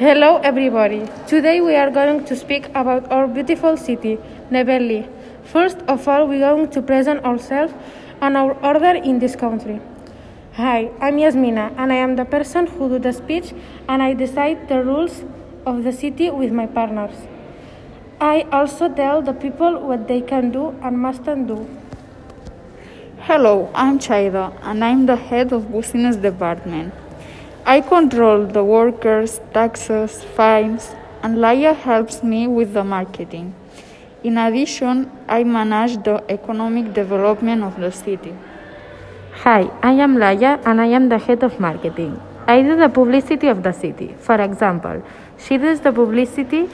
Hello, everybody. Today we are going to speak about our beautiful city, Neverly. First of all, we are going to present ourselves and our order in this country. Hi, I'm Yasmina, and I am the person who do the speech, and I decide the rules of the city with my partners. I also tell the people what they can do and mustn't do. Hello, I'm Chaida, and I'm the head of business department. I control the workers, taxes, fines, and Laia helps me with the marketing. In addition, I manage the economic development of the city. Hi, I am Laia and I am the head of marketing. I do the publicity of the city. For example, she does the publicity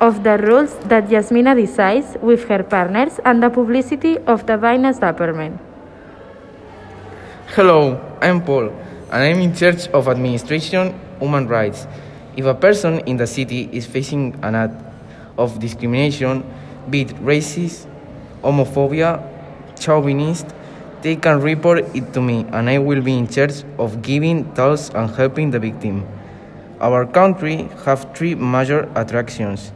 of the rules that Yasmina decides with her partners and the publicity of the finance department. Hello, I'm Paul, and I'm in charge of administration human rights. If a person in the city is facing an act of discrimination, be it racist, homophobia, chauvinist, they can report it to me, and I will be in charge of giving tools and helping the victim. Our country have three major attractions,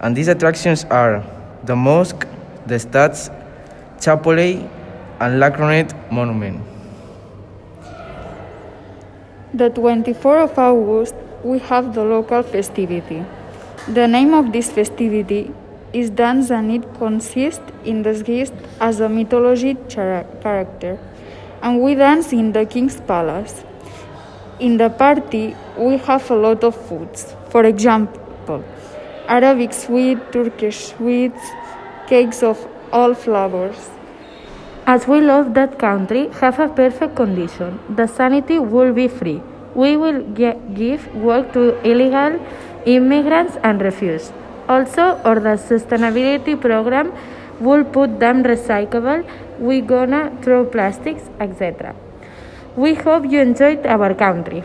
and these attractions are the mosque, the stats, Chapole, and La Cronette Monument. The 24th of August, we have the local festivity. The name of this festivity is dance and it consists in disguised as a mythology char- character. And we dance in the king's palace. In the party, we have a lot of foods. For example, Arabic sweet, Turkish sweets, cakes of all flavors. As we love that country, have a perfect condition. The sanity will be free. We will give work to illegal immigrants and refuse. Also, or the sustainability program will put them recyclable. We gonna throw plastics, etc. We hope you enjoyed our country.